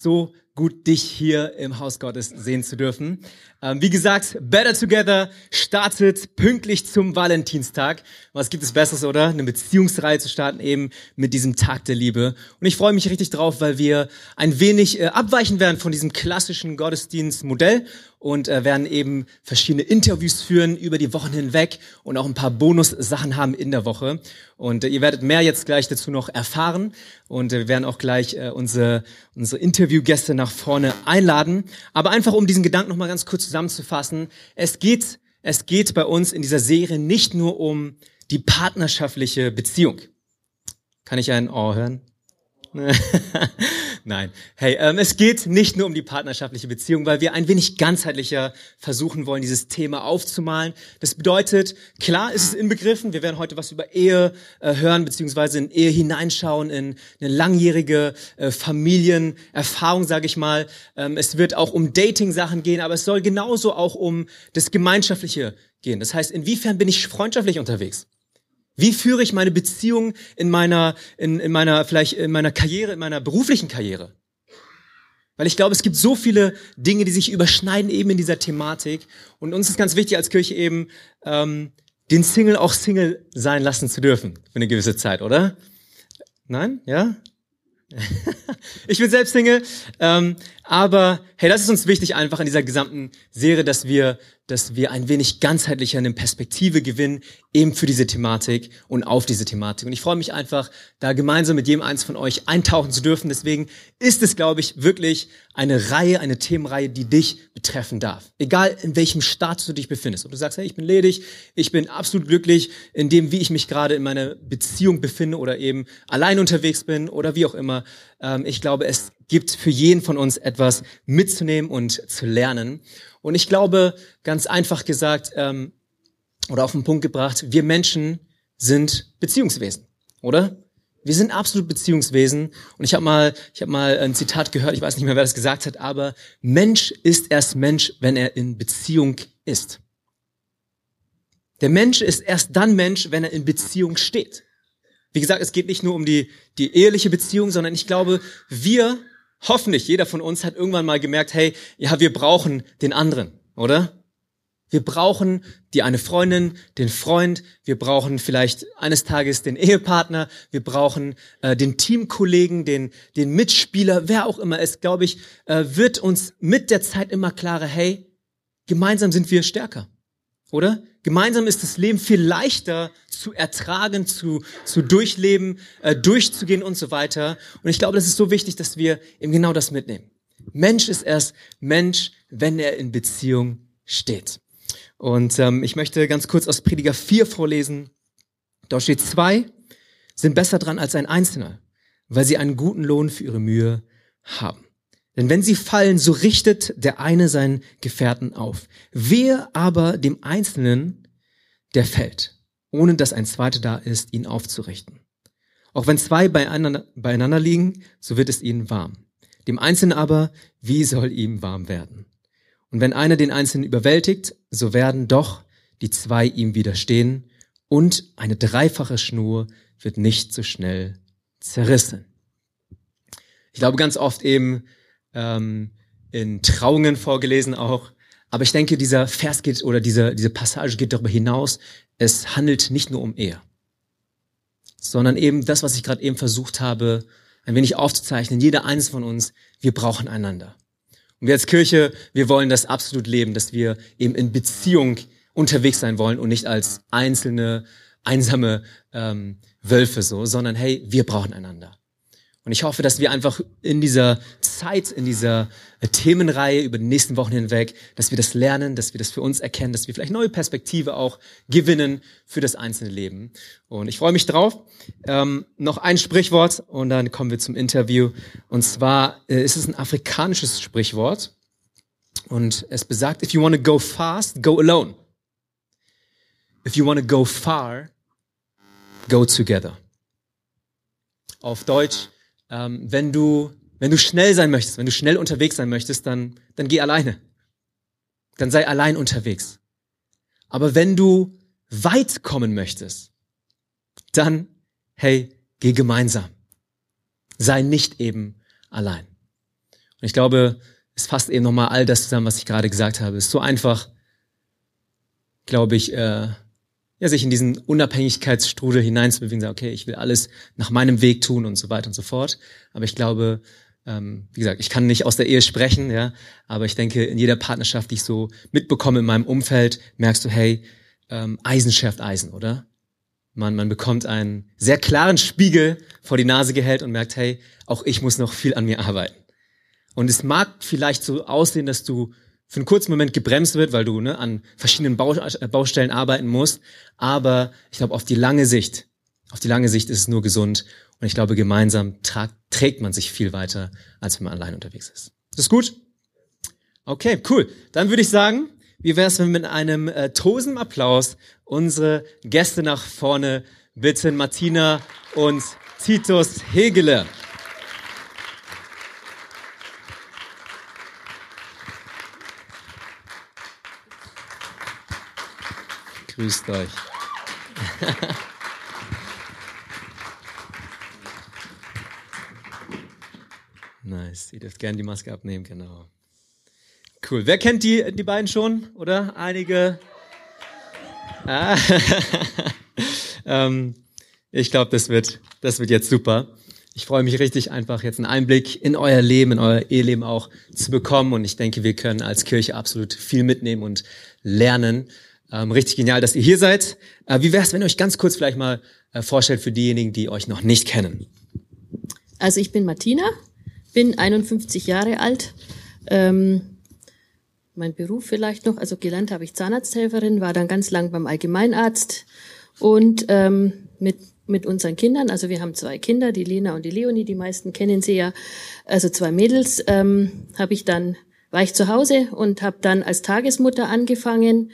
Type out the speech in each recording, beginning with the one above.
so gut, dich hier im Haus Gottes sehen zu dürfen. Ähm, wie gesagt, Better Together startet pünktlich zum Valentinstag. Was gibt es Besseres, oder? Eine Beziehungsreihe zu starten eben mit diesem Tag der Liebe. Und ich freue mich richtig drauf, weil wir ein wenig äh, abweichen werden von diesem klassischen Gottesdienstmodell und äh, werden eben verschiedene Interviews führen über die Wochen hinweg und auch ein paar Bonus-Sachen haben in der Woche. Und äh, ihr werdet mehr jetzt gleich dazu noch erfahren und äh, wir werden auch gleich äh, unsere, unsere Interviewgäste nach vorne einladen. Aber einfach um diesen Gedanken nochmal ganz kurz zusammenzufassen. Es geht, es geht bei uns in dieser Serie nicht nur um die partnerschaftliche Beziehung. Kann ich ein Ohr hören? Nein. Hey, ähm, es geht nicht nur um die partnerschaftliche Beziehung, weil wir ein wenig ganzheitlicher versuchen wollen, dieses Thema aufzumalen. Das bedeutet, klar ist es inbegriffen, wir werden heute was über Ehe äh, hören, beziehungsweise in Ehe hineinschauen, in eine langjährige äh, Familienerfahrung, sage ich mal. Ähm, es wird auch um Dating-Sachen gehen, aber es soll genauso auch um das Gemeinschaftliche gehen. Das heißt, inwiefern bin ich freundschaftlich unterwegs? Wie führe ich meine Beziehung in meiner, in, in meiner, vielleicht in meiner Karriere, in meiner beruflichen Karriere? Weil ich glaube, es gibt so viele Dinge, die sich überschneiden eben in dieser Thematik. Und uns ist ganz wichtig als Kirche eben, ähm, den Single auch Single sein lassen zu dürfen für eine gewisse Zeit, oder? Nein? Ja? ich bin selbst Single, ähm, aber hey, das ist uns wichtig einfach in dieser gesamten Serie, dass wir dass wir ein wenig ganzheitlicher eine Perspektive gewinnen, eben für diese Thematik und auf diese Thematik. Und ich freue mich einfach, da gemeinsam mit jedem eins von euch eintauchen zu dürfen. Deswegen ist es, glaube ich, wirklich eine Reihe, eine Themenreihe, die dich betreffen darf. Egal in welchem Status du dich befindest. Ob du sagst, hey, ich bin ledig, ich bin absolut glücklich in dem, wie ich mich gerade in meiner Beziehung befinde oder eben allein unterwegs bin oder wie auch immer. Ähm, ich glaube, es gibt für jeden von uns etwas mitzunehmen und zu lernen. Und ich glaube, ganz einfach gesagt ähm, oder auf den Punkt gebracht, wir Menschen sind Beziehungswesen, oder? Wir sind absolut Beziehungswesen. Und ich habe mal, ich habe mal ein Zitat gehört, ich weiß nicht mehr, wer das gesagt hat, aber Mensch ist erst Mensch, wenn er in Beziehung ist. Der Mensch ist erst dann Mensch, wenn er in Beziehung steht. Wie gesagt, es geht nicht nur um die, die eheliche Beziehung, sondern ich glaube, wir Hoffentlich, jeder von uns hat irgendwann mal gemerkt, hey, ja, wir brauchen den anderen, oder? Wir brauchen die eine Freundin, den Freund, wir brauchen vielleicht eines Tages den Ehepartner, wir brauchen äh, den Teamkollegen, den, den Mitspieler, wer auch immer ist, glaube ich, äh, wird uns mit der Zeit immer klarer, hey, gemeinsam sind wir stärker, oder? Gemeinsam ist das Leben viel leichter zu ertragen, zu, zu durchleben, äh, durchzugehen und so weiter. Und ich glaube, das ist so wichtig, dass wir eben genau das mitnehmen. Mensch ist erst Mensch, wenn er in Beziehung steht. Und ähm, ich möchte ganz kurz aus Prediger 4 vorlesen. Dort steht, zwei sind besser dran als ein Einzelner, weil sie einen guten Lohn für ihre Mühe haben. Denn wenn sie fallen, so richtet der eine seinen Gefährten auf. Wer aber dem Einzelnen, der fällt, ohne dass ein zweiter da ist, ihn aufzurichten. Auch wenn zwei beieinander, beieinander liegen, so wird es ihnen warm. Dem Einzelnen aber, wie soll ihm warm werden? Und wenn einer den Einzelnen überwältigt, so werden doch die zwei ihm widerstehen und eine dreifache Schnur wird nicht so schnell zerrissen. Ich glaube ganz oft eben, ähm, in Trauungen vorgelesen auch. Aber ich denke, dieser Vers geht oder diese, diese Passage geht darüber hinaus. Es handelt nicht nur um Ehe, sondern eben das, was ich gerade eben versucht habe, ein wenig aufzuzeichnen. Jeder eines von uns, wir brauchen einander. Und wir als Kirche, wir wollen das absolut leben, dass wir eben in Beziehung unterwegs sein wollen und nicht als einzelne, einsame ähm, Wölfe so, sondern hey, wir brauchen einander. Und ich hoffe, dass wir einfach in dieser Zeit, in dieser äh, Themenreihe über die nächsten Wochen hinweg, dass wir das lernen, dass wir das für uns erkennen, dass wir vielleicht neue Perspektive auch gewinnen für das einzelne Leben. Und ich freue mich drauf. Ähm, noch ein Sprichwort und dann kommen wir zum Interview. Und zwar äh, ist es ein afrikanisches Sprichwort. Und es besagt, if you want to go fast, go alone. If you want to go far, go together. Auf Deutsch, ähm, wenn du, wenn du schnell sein möchtest, wenn du schnell unterwegs sein möchtest, dann, dann geh alleine. Dann sei allein unterwegs. Aber wenn du weit kommen möchtest, dann, hey, geh gemeinsam. Sei nicht eben allein. Und ich glaube, es fasst eben nochmal all das zusammen, was ich gerade gesagt habe. Es ist so einfach, glaube ich, äh, ja, sich in diesen Unabhängigkeitsstrudel hineinzubewegen, sagen, okay, ich will alles nach meinem Weg tun und so weiter und so fort. Aber ich glaube, ähm, wie gesagt, ich kann nicht aus der Ehe sprechen, ja, aber ich denke, in jeder Partnerschaft, die ich so mitbekomme in meinem Umfeld, merkst du, hey, ähm, Eisen schärft Eisen, oder? Man, man bekommt einen sehr klaren Spiegel vor die Nase gehält und merkt, hey, auch ich muss noch viel an mir arbeiten. Und es mag vielleicht so aussehen, dass du für einen kurzen Moment gebremst wird, weil du ne, an verschiedenen äh, Baustellen arbeiten musst. Aber ich glaube, auf die lange Sicht, auf die lange Sicht ist es nur gesund. Und ich glaube, gemeinsam trägt man sich viel weiter, als wenn man allein unterwegs ist. Ist das gut? Okay, cool. Dann würde ich sagen, wie wäre es, wenn wir mit einem äh, tosenden Applaus unsere Gäste nach vorne bitten, Martina und Titus Hegele. Grüßt euch. nice. Ihr dürft gerne die Maske abnehmen, genau. Cool. Wer kennt die, die beiden schon, oder? Einige. Ah. ähm, ich glaube, das wird, das wird jetzt super. Ich freue mich richtig, einfach jetzt einen Einblick in euer Leben, in euer Eheleben auch zu bekommen. Und ich denke, wir können als Kirche absolut viel mitnehmen und lernen. Ähm, richtig genial, dass ihr hier seid. Äh, wie wäre es, wenn ihr euch ganz kurz vielleicht mal äh, vorstellt für diejenigen, die euch noch nicht kennen? Also ich bin Martina, bin 51 Jahre alt. Ähm, mein Beruf vielleicht noch, also gelernt habe ich Zahnarzthelferin, war dann ganz lang beim Allgemeinarzt und ähm, mit mit unseren Kindern, also wir haben zwei Kinder, die Lena und die Leonie, die meisten kennen sie ja, also zwei Mädels, ähm, habe ich dann war ich zu Hause und habe dann als Tagesmutter angefangen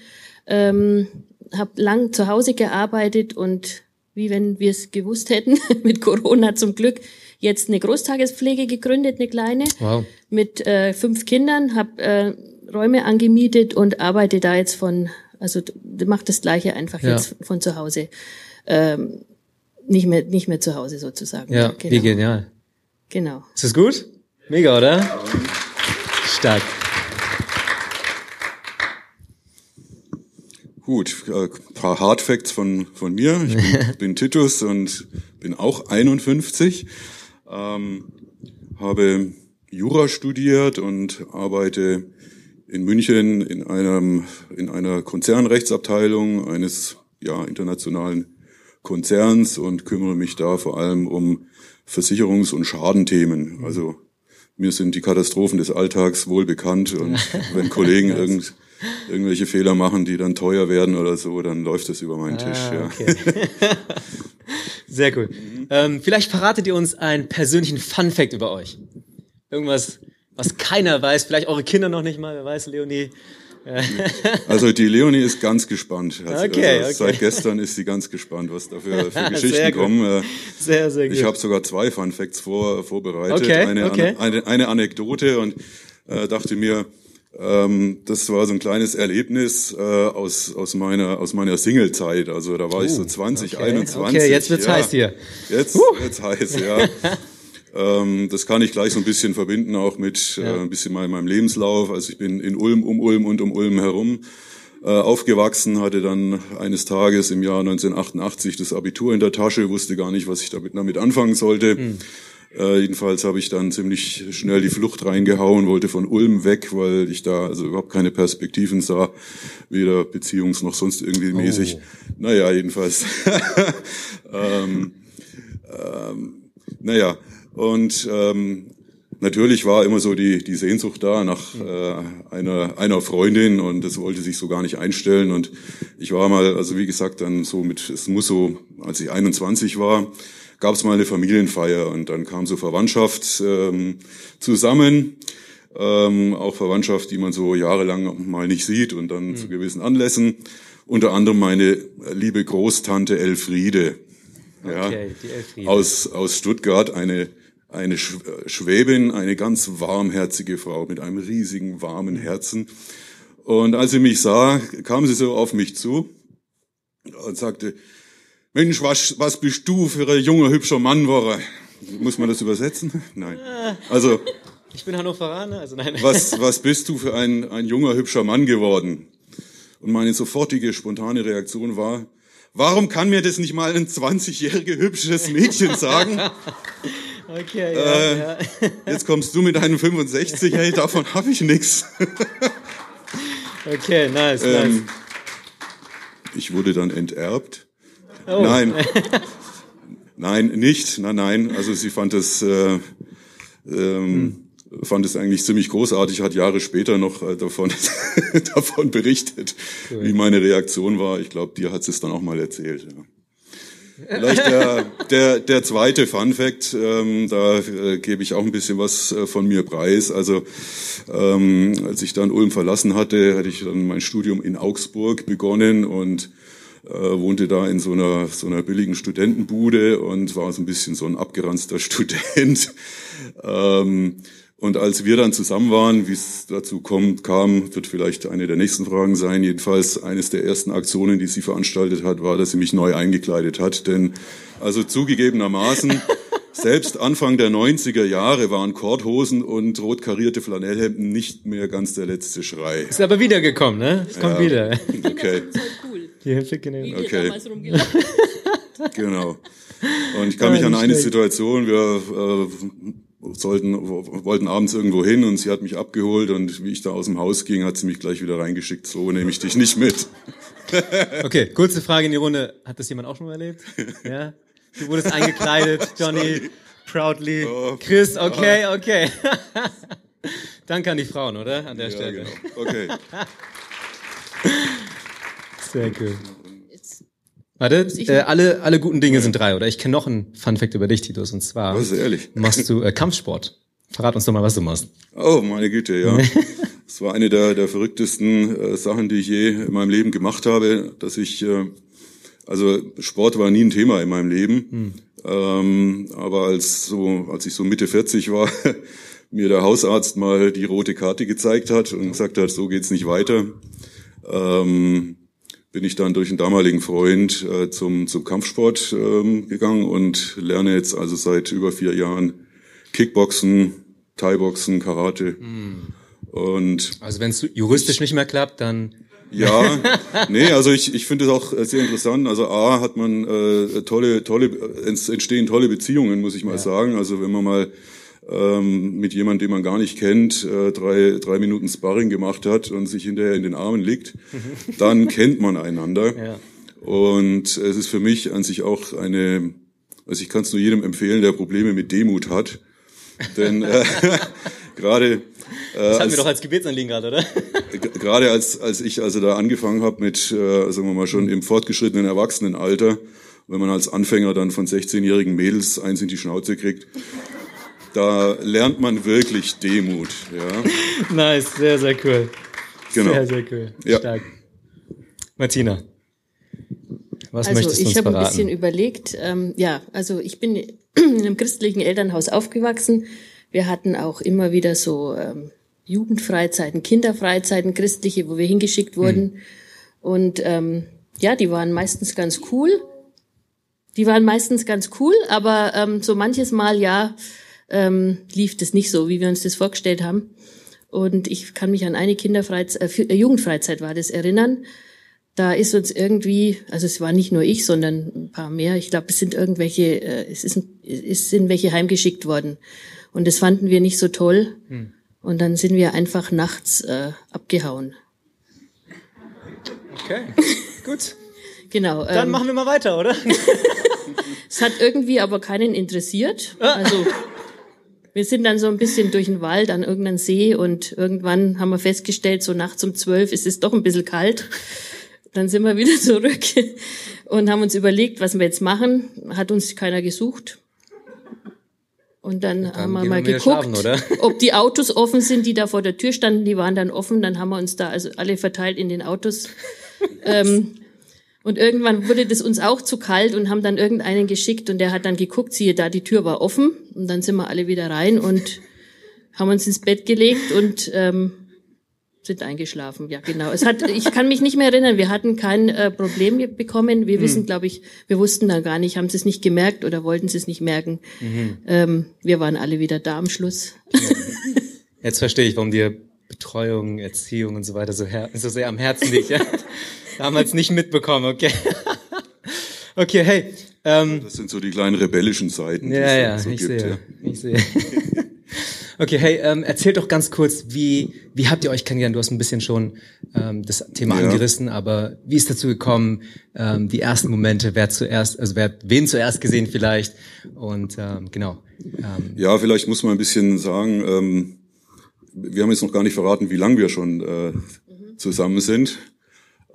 ähm, habe lang zu Hause gearbeitet und wie wenn wir es gewusst hätten, mit Corona zum Glück jetzt eine Großtagespflege gegründet, eine kleine, wow. mit äh, fünf Kindern, habe äh, Räume angemietet und arbeite da jetzt von, also macht das Gleiche einfach ja. jetzt von zu Hause, ähm, nicht mehr nicht mehr zu Hause sozusagen. Ja, genau. wie genial. Genau. Ist das gut? Mega, oder? Stark. Gut, ein äh, paar Hardfacts von, von mir. Ich bin, bin Titus und bin auch 51. Ähm, habe Jura studiert und arbeite in München in einem in einer Konzernrechtsabteilung eines ja internationalen Konzerns und kümmere mich da vor allem um Versicherungs- und Schadenthemen. Also mir sind die Katastrophen des Alltags wohl bekannt und wenn Kollegen irgend irgendwelche Fehler machen, die dann teuer werden oder so, dann läuft das über meinen ah, Tisch. Ja. Okay. Sehr cool. Ähm, vielleicht verratet ihr uns einen persönlichen Fun Fact über euch. Irgendwas, was keiner weiß, vielleicht eure Kinder noch nicht mal, wer weiß, Leonie. Also die Leonie ist ganz gespannt. Also, okay, also okay. Seit gestern ist sie ganz gespannt, was da für, für Geschichten kommen. Sehr, sehr gut. Ich habe sogar zwei Fun Facts vor, vorbereitet. Okay, eine, okay. Eine, eine Anekdote und äh, dachte mir, ähm, das war so ein kleines Erlebnis äh, aus, aus meiner, aus meiner Single-Zeit. Also da war uh, ich so 20, okay. 21. Okay, jetzt wird's ja, heiß hier. Jetzt uh. wird's heiß, ja. ähm, das kann ich gleich so ein bisschen verbinden, auch mit äh, ja. äh, ein bisschen mal meinem Lebenslauf. Also ich bin in Ulm, um Ulm und um Ulm herum äh, aufgewachsen, hatte dann eines Tages im Jahr 1988 das Abitur in der Tasche, wusste gar nicht, was ich damit, damit anfangen sollte. Hm äh, jedenfalls habe ich dann ziemlich schnell die Flucht reingehauen, wollte von Ulm weg, weil ich da also überhaupt keine Perspektiven sah, weder beziehungs- noch sonst irgendwie mäßig. Oh. Naja, jedenfalls. ähm, ähm, naja, und ähm, natürlich war immer so die, die Sehnsucht da nach äh, einer, einer Freundin und das wollte sich so gar nicht einstellen. Und ich war mal, also wie gesagt, dann so mit, es muss so, als ich 21 war, gab es mal eine Familienfeier und dann kam so Verwandtschaft ähm, zusammen. Ähm, auch Verwandtschaft, die man so jahrelang mal nicht sieht und dann mhm. zu gewissen Anlässen. Unter anderem meine liebe Großtante Elfriede. Ja, okay, die Elfriede. Aus, aus Stuttgart, eine, eine Schwäbin, eine ganz warmherzige Frau mit einem riesigen, warmen Herzen. Und als sie mich sah, kam sie so auf mich zu und sagte, Mensch, was, was bist du für ein junger, hübscher Mann, war Muss man das übersetzen? Nein. Also, Ich bin Hannoveraner, also nein. Was, was bist du für ein, ein junger, hübscher Mann geworden? Und meine sofortige, spontane Reaktion war, warum kann mir das nicht mal ein 20-jähriges hübsches Mädchen sagen? Okay, ja, Äh, ja. Jetzt kommst du mit einem 65, hey, davon habe ich nix. Okay, nice, nice. Ähm, ich wurde dann enterbt. Oh. Nein, nein, nicht, nein, nein. Also sie fand es, äh, ähm, fand es eigentlich ziemlich großartig, hat Jahre später noch äh, davon, davon berichtet, wie meine Reaktion war. Ich glaube, dir hat sie es dann auch mal erzählt. Ja. Vielleicht der, der, der zweite Fun Fact, ähm, da äh, gebe ich auch ein bisschen was äh, von mir preis. Also ähm, als ich dann Ulm verlassen hatte, hatte ich dann mein Studium in Augsburg begonnen und äh, wohnte da in so einer, so einer billigen Studentenbude und war so ein bisschen so ein abgeranzter Student. ähm, und als wir dann zusammen waren, wie es dazu kommt, kam, wird vielleicht eine der nächsten Fragen sein. Jedenfalls eines der ersten Aktionen, die sie veranstaltet hat, war, dass sie mich neu eingekleidet hat. Denn also zugegebenermaßen, selbst Anfang der 90er Jahre waren Korthosen und rot karierte Flanellhemden nicht mehr ganz der letzte Schrei. Ist aber wiedergekommen, ne? Es kommt Ja. wieder. Okay, Cool. Die Hilfe genommen. Okay. damals rumgelaufen genau. Und ich kann mich an eine schlecht. Situation, wir äh, sollten, wollten abends irgendwo hin und sie hat mich abgeholt und wie ich da aus dem Haus ging, hat sie mich gleich wieder reingeschickt. So nehme ich dich nicht mit. Okay, kurze Frage in die Runde. Hat das jemand auch schon mal erlebt? Ja? Du wurdest eingekleidet, Johnny, proudly. Oh. Chris, okay, okay. Danke an die Frauen, oder? An der Ja, Stelle. genau. Okay. Sehr cool. Warte, äh, alle, alle guten Dinge sind drei, oder? Ich kenne noch einen Fun-Fact über dich, Titus, und zwar Was ist ehrlich? machst du äh, Kampfsport. Verrat uns doch mal, was du machst. Oh, meine Güte, ja. Das war eine der, der verrücktesten äh, Sachen, die ich je in meinem Leben gemacht habe, dass ich, äh, also Sport war nie ein Thema in meinem Leben, ähm, aber als so, als ich so Mitte 40 war, mir der Hausarzt mal die rote Karte gezeigt hat und gesagt hat, so geht's nicht weiter, ähm, bin ich dann durch einen damaligen Freund äh, zum, zum Kampfsport ähm, gegangen und lerne jetzt also seit über vier Jahren Kickboxen, Thai-Boxen, Karate. Und Also wenn es juristisch nicht mehr klappt, dann ja, nee, also ich, ich finde es auch äh, sehr interessant. Also A hat man äh, tolle, tolle, es entstehen tolle Beziehungen, muss ich mal sagen. Also wenn man mal ähm, mit jemandem, den man gar nicht kennt, äh, drei, drei Minuten Sparring gemacht hat und sich hinterher in den Armen liegt, dann kennt man einander. Ja. Und es ist für mich an sich auch eine, also ich kann es nur jedem empfehlen, der Probleme mit Demut hat. Denn äh, gerade das hatten wir doch als Gebetsanliegen gerade, oder? Gerade als als ich also da angefangen habe mit äh, sagen wir mal schon im fortgeschrittenen Erwachsenenalter, wenn man als Anfänger dann von 16-jährigen Mädels eins in die Schnauze kriegt, da lernt man wirklich Demut, ja. nice, sehr, sehr cool. Genau. Sehr, sehr cool. Ja. Stark. Martina, was Also möchtest du uns ich habe ein bisschen überlegt, ähm, ja, also ich bin in einem christlichen Elternhaus aufgewachsen. Wir hatten auch immer wieder so ähm, Jugendfreizeiten, Kinderfreizeiten, christliche, wo wir hingeschickt wurden. Und ähm, ja, die waren meistens ganz cool. Die waren meistens ganz cool, aber ähm, so manches Mal ja ähm, lief das nicht so, wie wir uns das vorgestellt haben. Und ich kann mich an eine Kinderfreizeit, äh, äh, Jugendfreizeit war das erinnern. Da ist uns irgendwie, also es war nicht nur ich, sondern ein paar mehr. Ich glaube, es sind irgendwelche, äh, es, ist, es sind welche heimgeschickt worden. Und das fanden wir nicht so toll. Und dann sind wir einfach nachts äh, abgehauen. Okay, gut. Genau. Dann ähm, machen wir mal weiter, oder? Es hat irgendwie aber keinen interessiert. Also wir sind dann so ein bisschen durch den Wald an irgendeinen See und irgendwann haben wir festgestellt, so nachts um zwölf ist es doch ein bisschen kalt. Dann sind wir wieder zurück und haben uns überlegt, was wir jetzt machen. Hat uns keiner gesucht. Und dann, haben wir mal wir geguckt, schlafen, ob die Autos offen sind, die da vor der Tür standen. Die waren dann offen. Dann haben wir uns da also alle verteilt in den Autos. ähm, und irgendwann wurde das uns auch zu kalt und haben dann irgendeinen geschickt und der hat dann geguckt, siehe da, die Tür war offen und dann sind wir alle wieder rein und haben uns ins Bett gelegt und ähm, sind eingeschlafen. Ja, genau. Es hat, ich kann mich nicht mehr erinnern. Wir hatten kein äh, Problem bekommen. Wir wissen, glaube ich, wir wussten da gar nicht, haben sie es nicht gemerkt oder wollten sie es nicht merken. Ähm, wir waren alle wieder da am Schluss. Jetzt verstehe ich, warum dir Betreuung, Erziehung und so weiter so, her so sehr am Herzen liegt. Ja? Damals nicht mitbekommen, okay. okay, hey. Ähm, das sind so die kleinen rebellischen Seiten. Ja, ja, so ich, gibt, sehe, ja. ich sehe. Okay, hey, ähm, erzählt doch ganz kurz, wie, wie habt ihr euch kennengelernt? Du hast ein bisschen schon ähm, das Thema ja. angerissen, aber wie ist dazu gekommen? Ähm, die ersten Momente, wer zuerst, also wer wen zuerst gesehen vielleicht? Und ähm, genau. Ähm, ja, vielleicht muss man ein bisschen sagen, ähm, wir haben jetzt noch gar nicht verraten, wie lange wir schon äh, zusammen sind.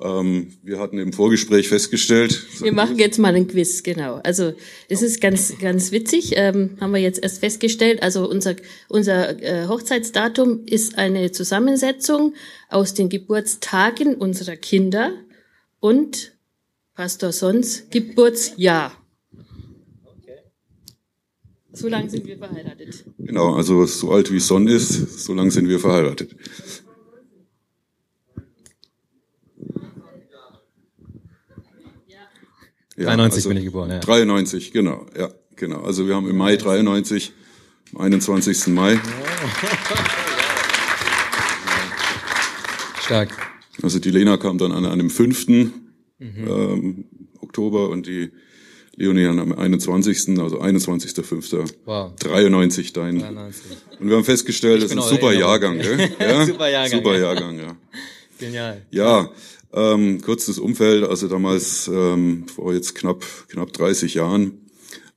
Ähm, wir hatten im Vorgespräch festgestellt. Wir machen jetzt mal einen Quiz, genau. Also es ist ganz, ganz witzig, ähm, haben wir jetzt erst festgestellt. Also unser, unser äh, Hochzeitsdatum ist eine Zusammensetzung aus den Geburtstagen unserer Kinder und Pastor Sons Geburtsjahr. So lange sind wir verheiratet. Genau, also so alt wie Son ist, so lange sind wir verheiratet. Ja, 93 also bin ich geboren, ja. 93, genau, ja, genau. Also wir haben im Mai 93, am 21. Mai. Stark. Also die Lena kam dann an einem 5. Mhm. Ähm, Oktober und die Leonie dann am 21., also 21.05. Wow. 93 dein. 93. Und wir haben festgestellt, das ist ein super Jahrgang, gell? Ja? super Jahrgang. Super Jahrgang, ja. Genial. Ja, ähm, kurzes Umfeld, also damals ähm, vor jetzt knapp knapp 30 Jahren.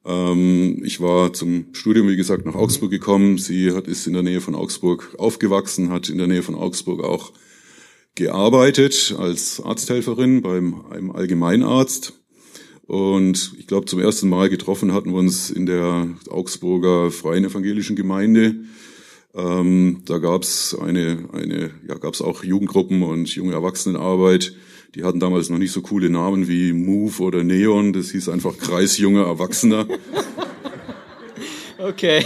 Ähm, ich war zum Studium, wie gesagt, nach Augsburg gekommen. Sie hat ist in der Nähe von Augsburg aufgewachsen, hat in der Nähe von Augsburg auch gearbeitet als Arzthelferin beim einem Allgemeinarzt. Und ich glaube, zum ersten Mal getroffen hatten wir uns in der Augsburger Freien Evangelischen Gemeinde ähm, da gab's eine, eine, ja, gab's auch Jugendgruppen und junge Erwachsenenarbeit. Die hatten damals noch nicht so coole Namen wie Move oder Neon. Das hieß einfach Kreis junger Erwachsener. Okay.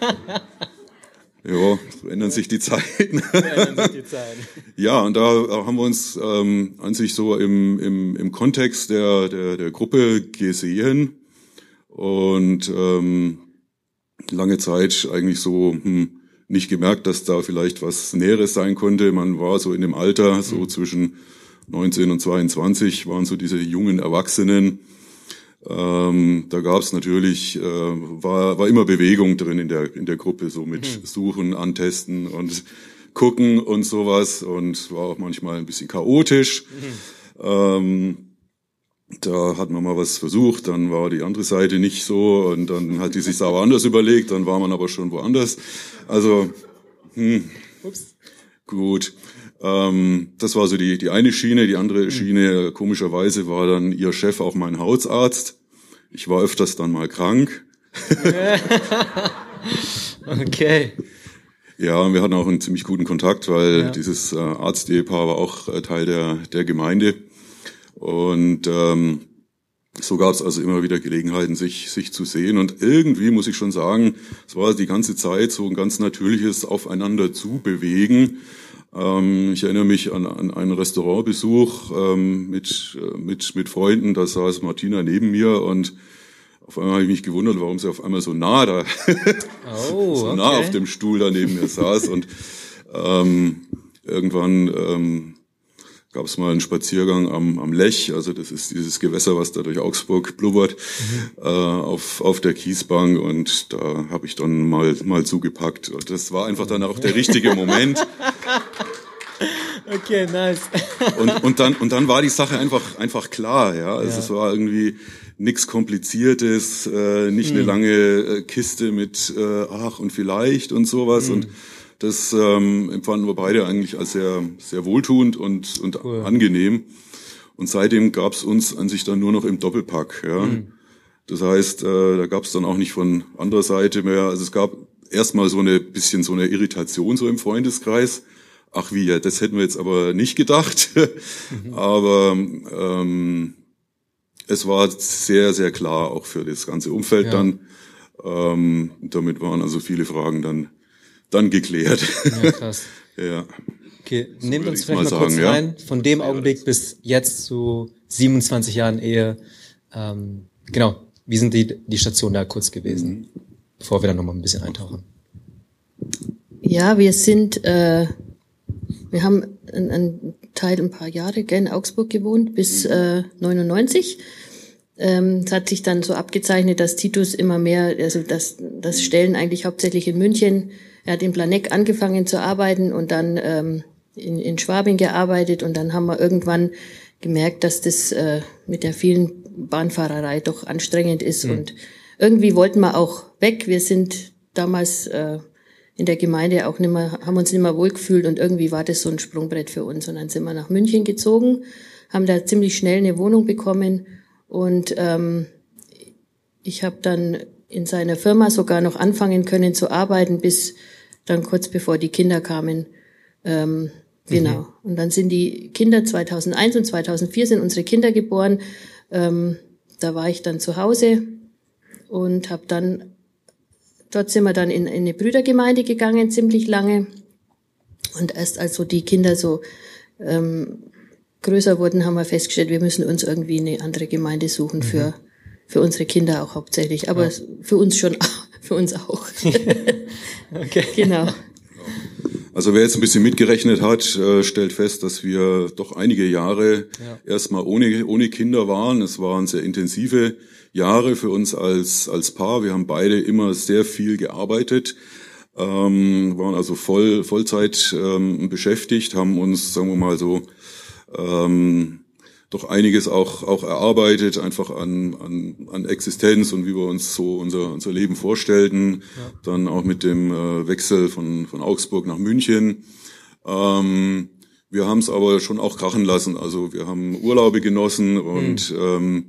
ja, so ändern sich die Zeiten. So ändern sich die Zeiten. ja, und da haben wir uns ähm, an sich so im, im, im Kontext der, der, der Gruppe gesehen und ähm, lange Zeit eigentlich so, hm, nicht gemerkt, dass da vielleicht was Näheres sein konnte. Man war so in dem Alter, so mhm. zwischen 19 und 22 waren so diese jungen Erwachsenen. Ähm, da gab es natürlich, äh, war, war immer Bewegung drin in der, in der Gruppe, so mit mhm. Suchen, Antesten und Gucken und sowas und war auch manchmal ein bisschen chaotisch. Mhm. Ähm, da hat man mal was versucht, dann war die andere Seite nicht so und dann hat die sich aber anders überlegt, dann war man aber schon woanders. Also, hm, Ups. gut. Ähm, das war so die, die eine Schiene. Die andere hm. Schiene, komischerweise, war dann ihr Chef auch mein Hausarzt. Ich war öfters dann mal krank. okay. Ja, und wir hatten auch einen ziemlich guten Kontakt, weil ja. dieses äh, Arztehepaar war auch äh, Teil der, der Gemeinde. Und ähm, so gab es also immer wieder Gelegenheiten, sich, sich zu sehen. Und irgendwie muss ich schon sagen, es war die ganze Zeit so ein ganz natürliches Aufeinander zu bewegen. Ähm, ich erinnere mich an, an einen Restaurantbesuch ähm, mit, äh, mit, mit Freunden. Da saß Martina neben mir und auf einmal habe ich mich gewundert, warum sie auf einmal so nah da, oh, so nah auf dem Stuhl da neben mir saß. Und ähm, irgendwann ähm, gab es mal einen Spaziergang am, am Lech, also das ist dieses Gewässer, was da durch Augsburg blubbert, mhm. äh, auf, auf der Kiesbank und da habe ich dann mal, mal zugepackt. Und das war einfach dann auch der richtige Moment. Okay, nice. und, und, dann, und dann war die Sache einfach, einfach klar, ja. Also ja. es war irgendwie nichts Kompliziertes, äh, nicht mhm. eine lange äh, Kiste mit äh, ach und vielleicht und sowas. Mhm. Und das ähm, empfanden wir beide eigentlich als sehr, sehr wohltuend und, und cool. angenehm. Und seitdem gab es uns an sich dann nur noch im Doppelpack. Ja. Mhm. Das heißt, äh, da gab es dann auch nicht von anderer Seite mehr. Also es gab erstmal so eine bisschen so eine Irritation so im Freundeskreis. Ach wie, ja, das hätten wir jetzt aber nicht gedacht. mhm. Aber ähm, es war sehr, sehr klar auch für das ganze Umfeld ja. dann. Ähm, damit waren also viele Fragen dann dann geklärt. Ja, krass. ja. Okay, so nehmt uns vielleicht mal, sagen, kurz rein, ja? von dem Augenblick bis jetzt zu 27 Jahren Ehe. Ähm, genau, wie sind die, die Stationen da kurz gewesen, mhm. bevor wir dann nochmal ein bisschen eintauchen? Ja, wir sind, äh, wir haben einen Teil, ein paar Jahre in Augsburg gewohnt, bis äh, 99. Ähm, es hat sich dann so abgezeichnet, dass Titus immer mehr, also das, das Stellen eigentlich hauptsächlich in München. Er hat in Planeck angefangen zu arbeiten und dann ähm, in, in Schwabing gearbeitet und dann haben wir irgendwann gemerkt, dass das äh, mit der vielen Bahnfahrerei doch anstrengend ist mhm. und irgendwie wollten wir auch weg. Wir sind damals äh, in der Gemeinde auch nicht mehr, haben uns nicht mehr wohlgefühlt und irgendwie war das so ein Sprungbrett für uns. Und dann sind wir nach München gezogen, haben da ziemlich schnell eine Wohnung bekommen und ähm, ich habe dann in seiner Firma sogar noch anfangen können zu arbeiten, bis dann kurz bevor die Kinder kamen. Ähm, genau. Mhm. Und dann sind die Kinder 2001 und 2004 sind unsere Kinder geboren. Ähm, da war ich dann zu Hause und habe dann Dort sind wir dann in, in eine Brüdergemeinde gegangen, ziemlich lange. Und erst als so die Kinder so ähm, größer wurden, haben wir festgestellt, wir müssen uns irgendwie eine andere Gemeinde suchen mhm. für, für unsere Kinder auch hauptsächlich. Aber ja. für uns schon, für uns auch. okay. Genau. Also wer jetzt ein bisschen mitgerechnet hat, äh, stellt fest, dass wir doch einige Jahre ja. erstmal ohne, ohne Kinder waren. Es waren sehr intensive Jahre für uns als, als Paar. Wir haben beide immer sehr viel gearbeitet, ähm, waren also voll, Vollzeit ähm, beschäftigt, haben uns, sagen wir mal so, ähm, doch einiges auch, auch erarbeitet, einfach an, an, an Existenz und wie wir uns so unser, unser Leben vorstellten. Ja. Dann auch mit dem äh, Wechsel von, von Augsburg nach München. Ähm, wir haben es aber schon auch krachen lassen. Also wir haben Urlaube genossen und mhm. ähm,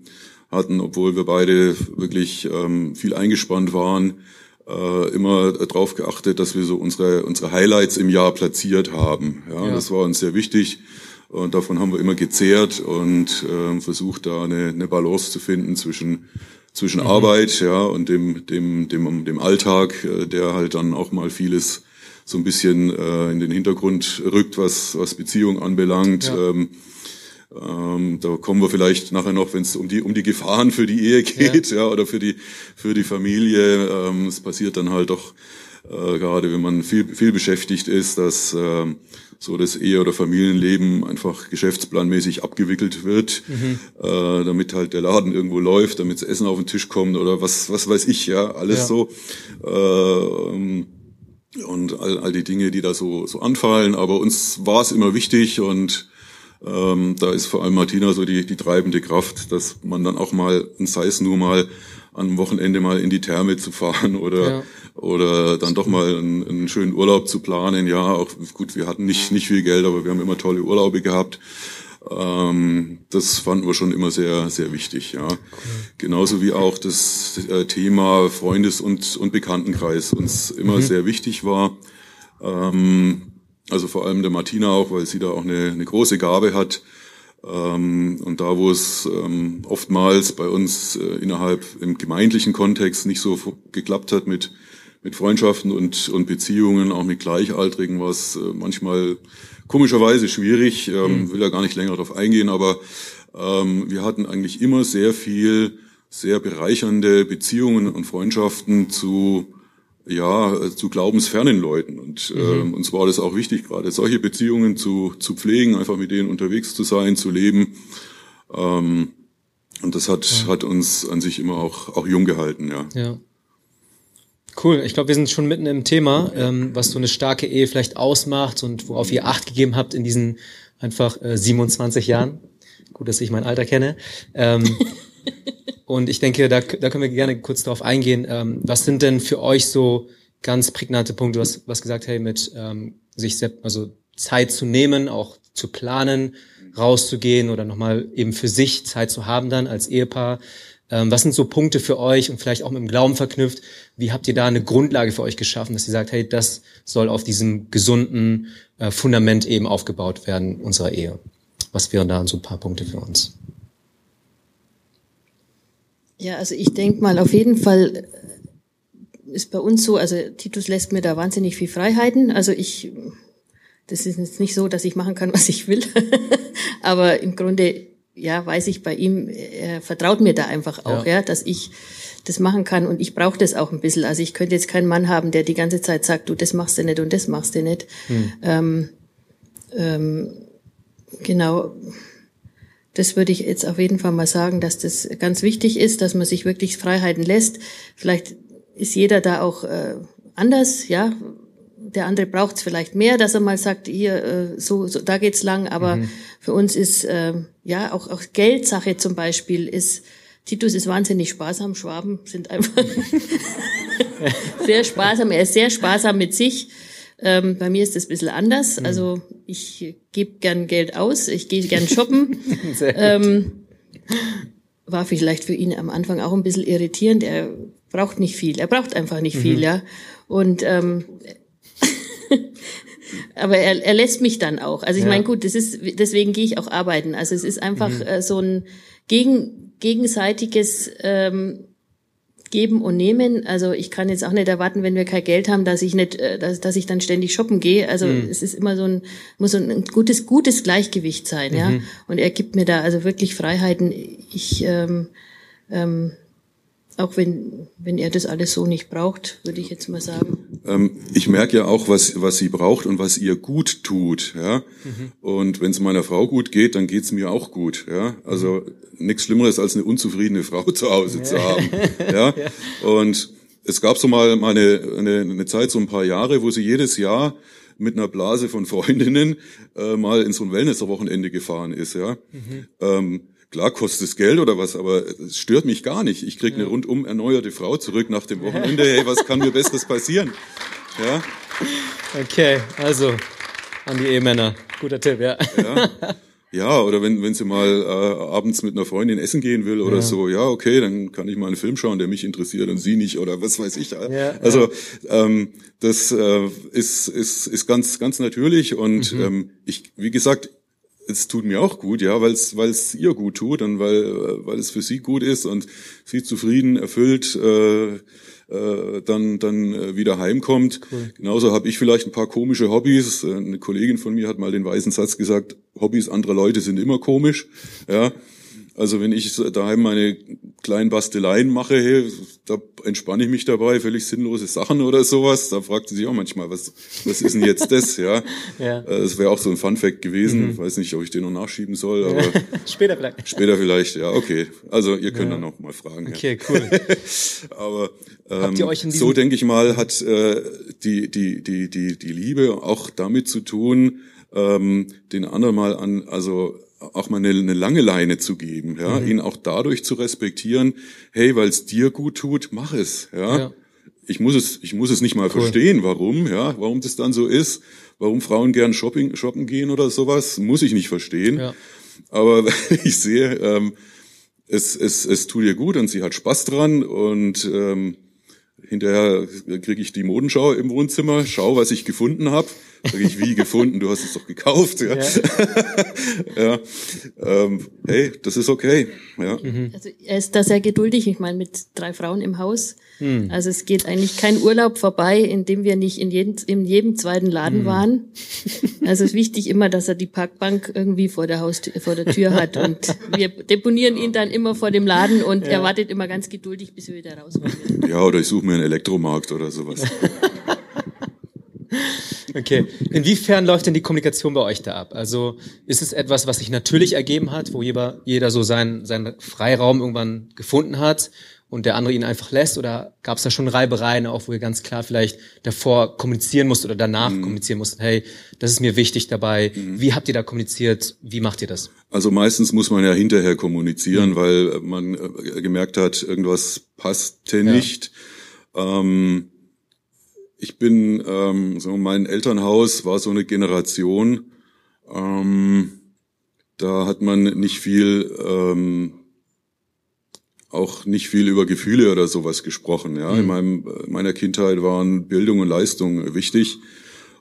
hatten, obwohl wir beide wirklich ähm, viel eingespannt waren, äh, immer darauf geachtet, dass wir so unsere, unsere Highlights im Jahr platziert haben. Ja, ja. Das war uns sehr wichtig. Und davon haben wir immer gezehrt und äh, versucht, da eine, eine Balance zu finden zwischen zwischen mhm. Arbeit ja und dem dem dem dem Alltag, äh, der halt dann auch mal vieles so ein bisschen äh, in den Hintergrund rückt, was was Beziehung anbelangt. Ja. Ähm, ähm, da kommen wir vielleicht nachher noch, wenn es um die um die Gefahren für die Ehe geht, ja, ja oder für die für die Familie. Ähm, es passiert dann halt doch äh, gerade, wenn man viel viel beschäftigt ist, dass äh, so das Ehe- oder Familienleben einfach geschäftsplanmäßig abgewickelt wird, mhm. äh, damit halt der Laden irgendwo läuft, damit das Essen auf den Tisch kommt oder was was weiß ich, ja, alles ja. so. Äh, und all, all die Dinge, die da so, so anfallen. Aber uns war es immer wichtig und ähm, da ist vor allem Martina so die, die treibende Kraft, dass man dann auch mal, sei es nur mal am Wochenende mal in die Therme zu fahren oder ja. oder dann doch mal einen, einen, schönen Urlaub zu planen. Ja, auch gut, wir hatten nicht nicht viel Geld, aber wir haben immer tolle Urlaube gehabt. Ähm, das fanden wir schon immer sehr sehr wichtig. Ja, cool. genauso wie auch das äh, Thema Freundes- und und Bekanntenkreis uns immer mhm. sehr wichtig war. Ähm, also vor allem der Martina auch, weil sie da auch eine, eine große Gabe hat. Ähm, und da, wo es ähm, oftmals bei uns äh, innerhalb im gemeindlichen Kontext nicht so geklappt hat mit, mit Freundschaften und, und Beziehungen, auch mit Gleichaltrigen, war es äh, manchmal komischerweise schwierig. Mhm. Will ja gar nicht länger darauf eingehen, aber ähm, wir hatten eigentlich immer sehr viel, sehr bereichernde Beziehungen und Freundschaften zu ja, äh, zu glaubensfernen Leuten. Und mhm. ähm, uns war das auch wichtig, gerade solche Beziehungen zu, zu pflegen, einfach mit denen unterwegs zu sein, zu leben. Ähm, und das hat, ja. hat uns an sich immer auch, auch jung gehalten, ja. Ja. Cool, ich glaube, wir sind schon mitten im Thema, ähm, was so eine starke Ehe vielleicht ausmacht und worauf ihr Acht gegeben habt in diesen einfach äh, 27 Jahren. Gut, dass ich mein Alter kenne. Ähm, Und ich denke, da, da können wir gerne kurz darauf eingehen. Ähm, was sind denn für euch so ganz prägnante Punkte? Du hast was gesagt, hey, mit ähm, sich selbst, also Zeit zu nehmen, auch zu planen, rauszugehen oder nochmal eben für sich Zeit zu haben dann als Ehepaar. Ähm, was sind so Punkte für euch und vielleicht auch mit dem Glauben verknüpft? Wie habt ihr da eine Grundlage für euch geschaffen, dass ihr sagt, hey, das soll auf diesem gesunden äh, Fundament eben aufgebaut werden, unserer Ehe? Was wären da so ein paar Punkte für uns? Ja, also ich denke mal, auf jeden Fall äh, ist bei uns so, also Titus lässt mir da wahnsinnig viel Freiheiten. Also ich, das ist jetzt nicht so, dass ich machen kann, was ich will. Aber im Grunde, ja, weiß ich bei ihm, er vertraut mir da einfach auch, ja, ja dass ich das machen kann. Und ich brauche das auch ein bisschen. Also ich könnte jetzt keinen Mann haben, der die ganze Zeit sagt, du, das machst du nicht und das machst du nicht. Hm. Ähm, ähm, genau. Das würde ich jetzt auf jeden Fall mal sagen, dass das ganz wichtig ist, dass man sich wirklich Freiheiten lässt. Vielleicht ist jeder da auch äh, anders, ja. Der andere braucht es vielleicht mehr, dass er mal sagt, hier, äh, so, so, da geht's lang. Aber mhm. für uns ist äh, ja auch, auch Geldsache zum Beispiel ist Titus ist wahnsinnig sparsam. Schwaben sind einfach sehr sparsam. Er ist sehr sparsam mit sich. Ähm, bei mir ist das ein bisschen anders. Mhm. Also ich gebe gern Geld aus, ich gehe gern shoppen. ähm, war vielleicht für ihn am Anfang auch ein bisschen irritierend. Er braucht nicht viel. Er braucht einfach nicht mhm. viel, ja. Und ähm, aber er, er lässt mich dann auch. Also ich ja. meine, gut, das ist deswegen gehe ich auch arbeiten. Also es ist einfach mhm. äh, so ein gegen, gegenseitiges ähm, Geben und Nehmen. Also ich kann jetzt auch nicht erwarten, wenn wir kein Geld haben, dass ich nicht, äh, dass, dass ich dann ständig shoppen gehe. Also mhm. es ist immer so ein, muss so ein gutes, gutes Gleichgewicht sein, mhm. ja. Und er gibt mir da also wirklich Freiheiten. Ich ähm, ähm, auch wenn, wenn er das alles so nicht braucht, würde ich jetzt mal sagen. Ähm, ich merke ja auch, was, was sie braucht und was ihr gut tut. Ja? Mhm. Und wenn es meiner Frau gut geht, dann geht's mir auch gut. Ja? Also nichts Schlimmeres als eine unzufriedene Frau zu Hause ja. zu haben. Ja? ja? Und es gab so mal, mal eine, eine, eine Zeit, so ein paar Jahre, wo sie jedes Jahr mit einer Blase von Freundinnen äh, mal in so ein Wellness-Wochenende gefahren ist. Ja? Mhm. Ähm, Klar kostet es Geld oder was, aber es stört mich gar nicht. Ich krieg ja. eine rundum erneuerte Frau zurück nach dem Wochenende. Hey, was kann mir Besseres passieren? Ja. Okay, also an die Ehemänner. Guter Tipp, ja. ja. Ja, oder wenn, wenn sie mal äh, abends mit einer Freundin essen gehen will oder ja. so, ja, okay, dann kann ich mal einen Film schauen, der mich interessiert und sie nicht oder was weiß ich. Ja, also ähm, das äh, ist, ist, ist ganz, ganz natürlich und mhm. ähm, ich, wie gesagt, es tut mir auch gut, ja, weil es weil es ihr gut tut und weil weil es für sie gut ist und sie zufrieden erfüllt äh, äh, dann dann äh, wieder heimkommt. Cool. Genauso habe ich vielleicht ein paar komische Hobbys. Eine Kollegin von mir hat mal den weisen Satz gesagt: Hobbys anderer Leute sind immer komisch, ja. Also wenn ich daheim meine kleinen Basteleien mache, hey, da entspanne ich mich dabei, völlig sinnlose Sachen oder sowas. Da fragt sie sich auch manchmal, was, was ist denn jetzt das? Ja, ja. Äh, das wäre auch so ein Fun Fact gewesen. Mhm. Weiß nicht, ob ich den noch nachschieben soll, aber später vielleicht. Später vielleicht, ja, okay. Also ihr könnt ja. dann noch mal fragen. Okay, ja. cool. aber ähm, so denke ich mal, hat äh, die die die die die Liebe auch damit zu tun, ähm, den anderen mal an, also auch mal eine, eine lange Leine zu geben, ja, mhm. ihn auch dadurch zu respektieren, hey, weil es dir gut tut, mach es, ja? ja. Ich muss es, ich muss es nicht mal cool. verstehen, warum, ja, warum das dann so ist, warum Frauen gern Shopping, shoppen gehen oder sowas, muss ich nicht verstehen. Ja. Aber ich sehe, ähm, es, es, es tut ihr gut und sie hat Spaß dran und ähm, hinterher kriege ich die Modenschau im Wohnzimmer, schau, was ich gefunden habe Sag ich, wie gefunden? Du hast es doch gekauft. Ja. ja. ja. Ähm, hey, das ist okay. Ja. Mhm. Also er ist da sehr geduldig. Ich meine, mit drei Frauen im Haus. Mhm. Also es geht eigentlich kein Urlaub vorbei, in dem wir nicht in jedem, in jedem zweiten Laden mhm. waren. Also es ist wichtig immer, dass er die Parkbank irgendwie vor der Haustür, vor der Tür hat. Und wir deponieren ihn dann immer vor dem Laden und ja. er wartet immer ganz geduldig, bis wir wieder rauskommen. Ja, oder ich suche mir einen Elektromarkt oder sowas. Okay. Inwiefern läuft denn die Kommunikation bei euch da ab? Also ist es etwas, was sich natürlich ergeben hat, wo jeder, jeder so seinen, seinen Freiraum irgendwann gefunden hat und der andere ihn einfach lässt? Oder gab es da schon Reibereien, auch wo ihr ganz klar vielleicht davor kommunizieren musst oder danach mhm. kommunizieren musst, hey, das ist mir wichtig dabei. Mhm. Wie habt ihr da kommuniziert? Wie macht ihr das? Also meistens muss man ja hinterher kommunizieren, mhm. weil man äh, gemerkt hat, irgendwas passte nicht. Ja. Ähm, ich bin, ähm, so mein Elternhaus war so eine Generation, ähm, da hat man nicht viel, ähm, auch nicht viel über Gefühle oder sowas gesprochen. Ja, mhm. in meinem, meiner Kindheit waren Bildung und Leistung wichtig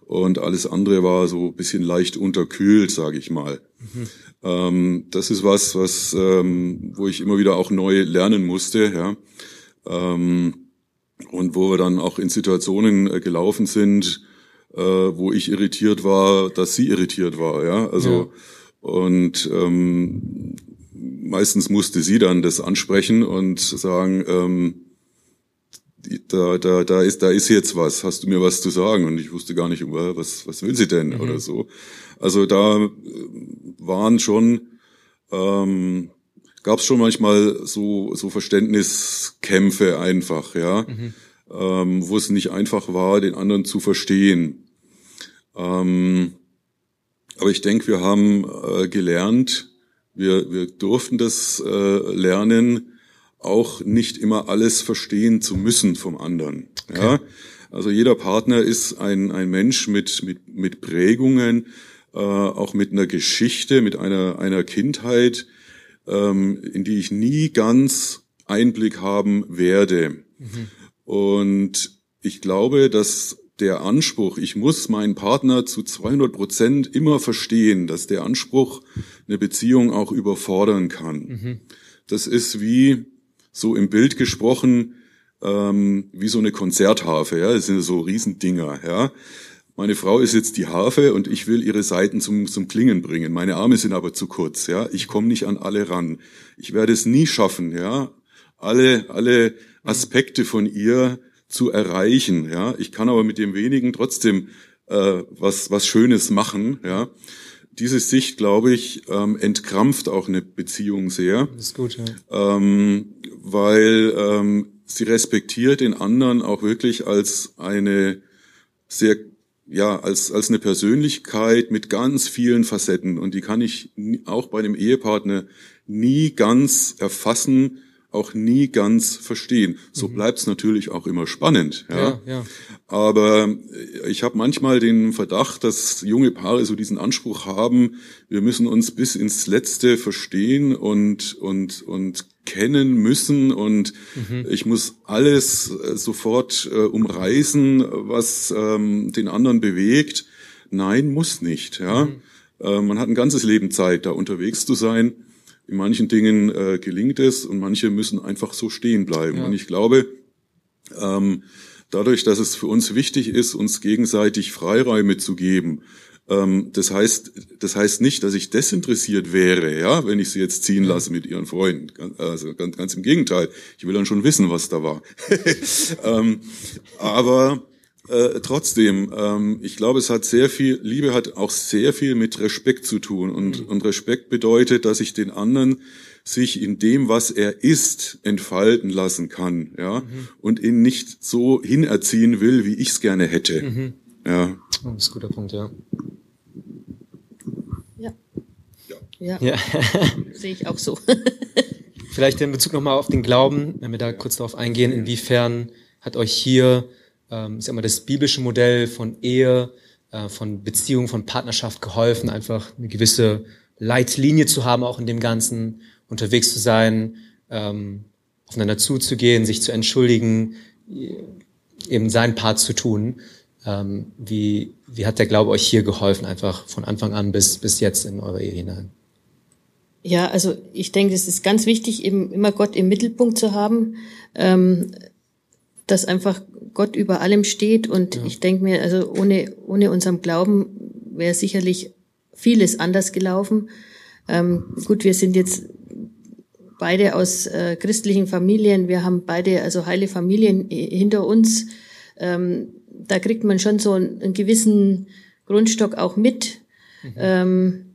und alles andere war so ein bisschen leicht unterkühlt, sage ich mal. Mhm. Ähm, das ist was, was, ähm, wo ich immer wieder auch neu lernen musste. Ja. Ähm, und wo wir dann auch in Situationen äh, gelaufen sind, äh, wo ich irritiert war, dass sie irritiert war, ja, also ja. und ähm, meistens musste sie dann das ansprechen und sagen, ähm, da, da, da ist, da ist jetzt was, hast du mir was zu sagen? Und ich wusste gar nicht, was, was will sie denn mhm. oder so. Also da äh, waren schon, ähm, gab es schon manchmal so, so Verständniskämpfe einfach, ja, mhm. ähm, wo es nicht einfach war, den anderen zu verstehen. Ähm, aber ich denke, wir haben äh, gelernt, wir, wir durften das äh, lernen, auch nicht immer alles verstehen zu müssen vom anderen. Okay. Ja? Also jeder Partner ist ein, ein Mensch mit, mit, mit Prägungen, äh, auch mit einer Geschichte, mit einer, einer Kindheit, ähm, in die ich nie ganz Einblick haben werde. Mhm. Und ich glaube, dass der Anspruch, ich muss meinen Partner zu 200 Prozent immer verstehen, dass der Anspruch eine Beziehung auch überfordern kann. Mhm. Das ist wie so im Bild gesprochen, ähm, wie so eine Konzertharfe. Ja, das sind so Riesendinger. Ja, meine Frau ist jetzt die Harfe und ich will ihre Seiten zum, zum Klingen bringen. Meine Arme sind aber zu kurz. Ja, ich komme nicht an alle ran. Ich werde es nie schaffen. Ja, alle alle Aspekte von ihr zu erreichen. Ja, ich kann aber mit dem wenigen trotzdem äh, was was Schönes machen. Ja, diese Sicht, glaube ich, ähm, entkrampft auch eine Beziehung sehr. Das ist gut, ja. Ähm, weil ähm, sie respektiert den anderen auch wirklich als eine sehr ja, als, als eine Persönlichkeit mit ganz vielen Facetten. Und die kann ich auch bei einem Ehepartner nie ganz erfassen, auch nie ganz verstehen. So mhm. bleibt's natürlich auch immer spannend. Ja, ja, ja. Aber ich habe manchmal den Verdacht, dass junge Paare so diesen Anspruch haben, wir müssen uns bis ins Letzte verstehen und, und, und kennen müssen und mhm. ich muss alles äh, sofort äh, umreißen, was ähm, den anderen bewegt. Nein, muss nicht. Ja, mhm. äh, man hat ein ganzes Leben Zeit, da unterwegs zu sein in manchen Dingen äh, gelingt es und manche müssen einfach so stehen bleiben. Ja. Und ich glaube, ähm, dadurch, dass es für uns wichtig ist, uns gegenseitig Freiräume zu geben, das heißt, das heißt nicht, dass ich desinteressiert wäre, ja, wenn ich sie jetzt ziehen lasse mit ihren Freunden. Also ganz, ganz im Gegenteil. Ich will dann schon wissen, was da war. ähm, aber äh, trotzdem, ähm, ich glaube, es hat sehr viel, Liebe hat auch sehr viel mit Respekt zu tun. Und, mhm. und Respekt bedeutet, dass ich den anderen sich in dem, was er ist, entfalten lassen kann, ja, mhm. und ihn nicht so hinerziehen will, wie ich es gerne hätte. Mhm. Ja. Oh, das ist ein guter Punkt, ja. Ja. Ja. ja. Sehe ich auch so. Vielleicht in Bezug nochmal auf den Glauben, wenn wir da kurz darauf eingehen, inwiefern hat euch hier ähm, ich sag mal, das biblische Modell von Ehe, äh, von Beziehung, von Partnerschaft geholfen, einfach eine gewisse Leitlinie zu haben, auch in dem Ganzen, unterwegs zu sein, ähm, aufeinander zuzugehen, sich zu entschuldigen, eben seinen Part zu tun. Ähm, wie, wie hat der Glaube euch hier geholfen, einfach von Anfang an bis, bis jetzt in eure Ehe hinein? Ja, also ich denke, es ist ganz wichtig, eben immer Gott im Mittelpunkt zu haben, ähm, dass einfach Gott über allem steht. Und ja. ich denke mir, also ohne, ohne unserem Glauben wäre sicherlich vieles anders gelaufen. Ähm, gut, wir sind jetzt beide aus äh, christlichen Familien. Wir haben beide also heile Familien hinter uns. Ähm, da kriegt man schon so einen, einen gewissen Grundstock auch mit. Mhm. Ähm,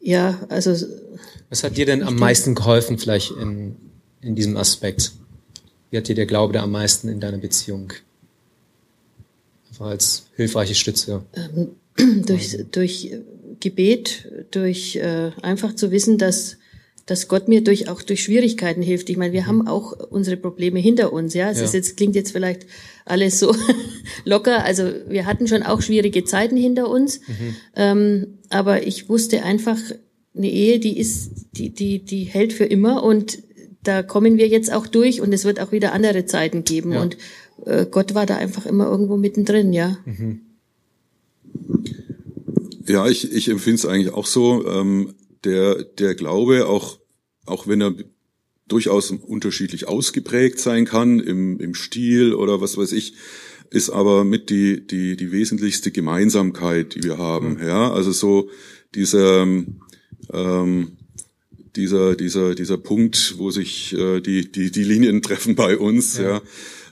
ja, also. Was hat dir denn am meisten geholfen, vielleicht in, in diesem Aspekt? Wie hat dir der Glaube da am meisten in deiner Beziehung? Einfach als hilfreiche Stütze. Ähm, durch, durch Gebet, durch äh, einfach zu wissen, dass dass Gott mir durch auch durch Schwierigkeiten hilft. Ich meine, wir mhm. haben auch unsere Probleme hinter uns, ja. Es ja. ist jetzt klingt jetzt vielleicht alles so locker. Also wir hatten schon auch schwierige Zeiten hinter uns, mhm. ähm, aber ich wusste einfach, eine Ehe, die ist, die die die hält für immer und da kommen wir jetzt auch durch und es wird auch wieder andere Zeiten geben. Ja. Und äh, Gott war da einfach immer irgendwo mittendrin, ja. Mhm. Ja, ich, ich empfinde es eigentlich auch so. Ähm, der, der Glaube, auch, auch wenn er durchaus unterschiedlich ausgeprägt sein kann im, im Stil oder was weiß ich, ist aber mit die, die, die wesentlichste Gemeinsamkeit, die wir haben. Mhm. Ja, also so dieser, ähm, dieser, dieser, dieser Punkt, wo sich äh, die, die, die Linien treffen bei uns, ja.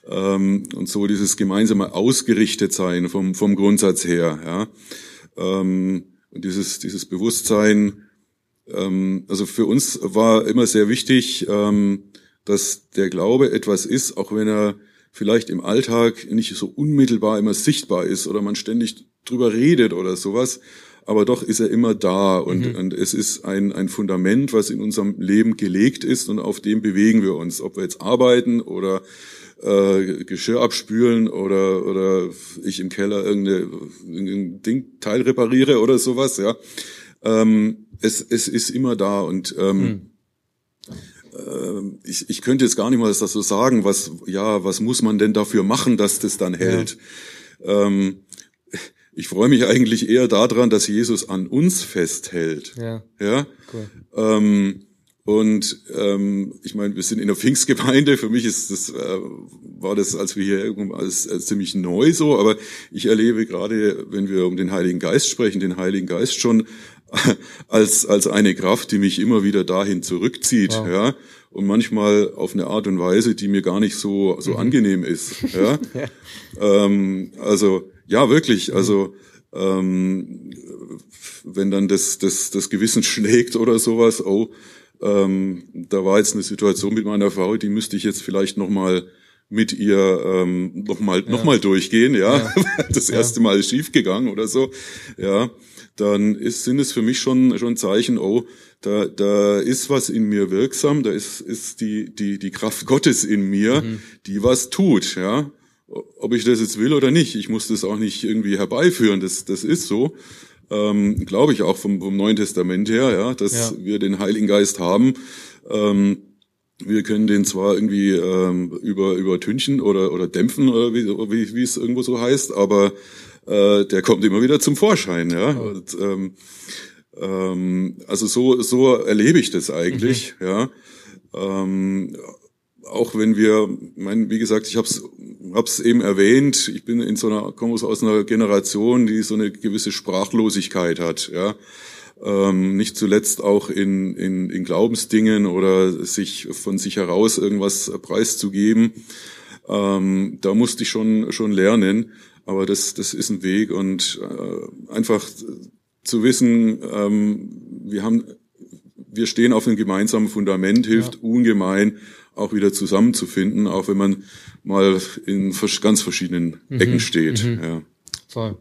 ja. Ähm, und so dieses gemeinsame ausgerichtet sein vom, vom Grundsatz her, ja. Ähm, und dieses, dieses Bewusstsein, ähm, also für uns war immer sehr wichtig, ähm, dass der Glaube etwas ist, auch wenn er vielleicht im Alltag nicht so unmittelbar immer sichtbar ist oder man ständig drüber redet oder sowas, aber doch ist er immer da und, mhm. und es ist ein, ein Fundament, was in unserem Leben gelegt ist und auf dem bewegen wir uns, ob wir jetzt arbeiten oder äh, Geschirr abspülen oder oder ich im Keller irgendein Ding Teil repariere oder sowas, ja. Ähm, es, es ist immer da und ähm, mhm. ich, ich könnte jetzt gar nicht mal das so sagen, was ja, was muss man denn dafür machen, dass das dann hält. Ja. Ähm, ich freue mich eigentlich eher daran, dass Jesus an uns festhält. Ja. Ja. Cool. Ähm, und ähm, ich meine, wir sind in der Pfingstgemeinde. Für mich ist das äh, war das, als wir hier alles äh, ziemlich neu so. Aber ich erlebe gerade, wenn wir um den Heiligen Geist sprechen, den Heiligen Geist schon als als eine Kraft, die mich immer wieder dahin zurückzieht. Wow. Ja. Und manchmal auf eine Art und Weise, die mir gar nicht so so mhm. angenehm ist. Ja. ja. Ähm, also ja, wirklich. Also ähm, wenn dann das, das, das Gewissen schlägt oder sowas, oh, ähm, da war jetzt eine Situation mit meiner Frau, die müsste ich jetzt vielleicht noch mal mit ihr ähm, noch mal ja. noch mal durchgehen, ja, ja. das erste Mal ist schief gegangen oder so, ja, dann ist, sind es für mich schon schon Zeichen, oh, da da ist was in mir wirksam, da ist ist die die die Kraft Gottes in mir, mhm. die was tut, ja, ob ich das jetzt will oder nicht. Ich muss das auch nicht irgendwie herbeiführen. Das, das ist so. Ähm, Glaube ich auch vom, vom Neuen Testament her, ja, dass ja. wir den Heiligen Geist haben. Ähm, wir können den zwar irgendwie ähm, über übertünchen oder oder dämpfen oder wie, wie, wie es irgendwo so heißt, aber äh, der kommt immer wieder zum Vorschein, ja. Oh. Und, ähm, ähm, also so so erlebe ich das eigentlich, mhm. ja. Ähm, auch wenn wir, mein, wie gesagt, ich habe es hab's eben erwähnt, ich bin in so einer, komme aus einer Generation, die so eine gewisse Sprachlosigkeit hat, ja. Ähm, nicht zuletzt auch in, in, in Glaubensdingen oder sich von sich heraus irgendwas preiszugeben. Ähm, da musste ich schon, schon lernen, aber das, das ist ein Weg und äh, einfach zu wissen, ähm, wir haben, wir stehen auf einem gemeinsamen Fundament, hilft ja. ungemein, auch wieder zusammenzufinden, auch wenn man mal in ganz verschiedenen mhm. Ecken steht. Mhm. Ja. Voll.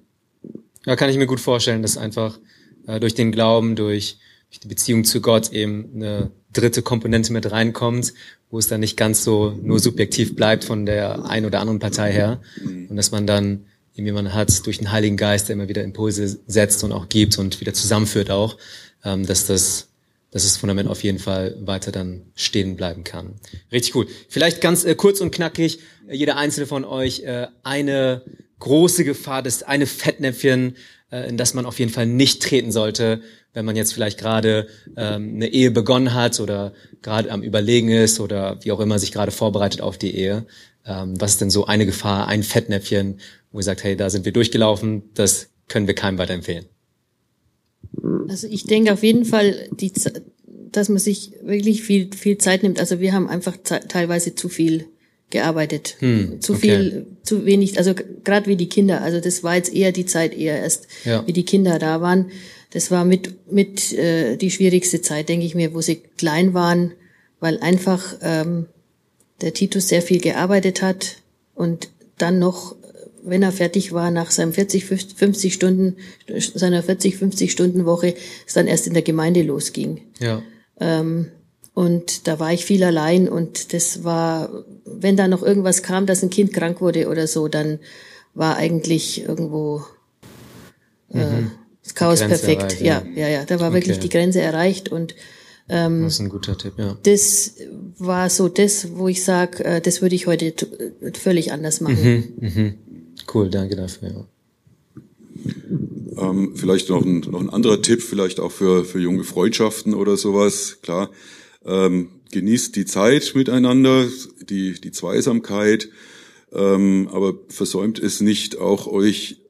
Ja, kann ich mir gut vorstellen, dass einfach äh, durch den Glauben, durch, durch die Beziehung zu Gott eben eine dritte Komponente mit reinkommt, wo es dann nicht ganz so nur subjektiv bleibt von der einen oder anderen Partei her mhm. und dass man dann irgendwie man hat durch den Heiligen Geist, der immer wieder Impulse setzt und auch gibt und wieder zusammenführt auch, ähm, dass das dass das Fundament auf jeden Fall weiter dann stehen bleiben kann. Richtig cool. Vielleicht ganz äh, kurz und knackig, äh, jeder einzelne von euch äh, eine große Gefahr, das eine Fettnäpfchen, äh, in das man auf jeden Fall nicht treten sollte, wenn man jetzt vielleicht gerade ähm, eine Ehe begonnen hat oder gerade am Überlegen ist oder wie auch immer sich gerade vorbereitet auf die Ehe. Ähm, was ist denn so eine Gefahr, ein Fettnäpfchen, wo ihr sagt, hey, da sind wir durchgelaufen, das können wir keinem weiterempfehlen? Also ich denke auf jeden Fall, die, dass man sich wirklich viel, viel Zeit nimmt. Also wir haben einfach teilweise zu viel gearbeitet. Hm, zu viel, zu wenig, also gerade wie die Kinder. Also das war jetzt eher die Zeit, eher erst, ja. wie die Kinder da waren. Das war mit, mit äh, die schwierigste Zeit, denke ich mir, wo sie klein waren, weil einfach ähm, der Titus sehr viel gearbeitet hat und dann noch wenn er fertig war nach seinem 40, 50 Stunden, seiner 40, 50 Stunden Woche, es dann erst in der Gemeinde losging. Ja. Ähm, und da war ich viel allein und das war, wenn da noch irgendwas kam, dass ein Kind krank wurde oder so, dann war eigentlich irgendwo äh, mhm. das Chaos perfekt. Erreicht, ja. ja, ja, ja. Da war okay. wirklich die Grenze erreicht und ähm, das ist ein guter Tipp, ja. Das war so das, wo ich sage, äh, das würde ich heute völlig anders machen. Mhm, mhm. Cool, danke dafür. Ja. Ähm, vielleicht noch ein, noch ein anderer Tipp, vielleicht auch für, für junge Freundschaften oder sowas. Klar, ähm, genießt die Zeit miteinander, die, die Zweisamkeit, ähm, aber versäumt es nicht, auch euch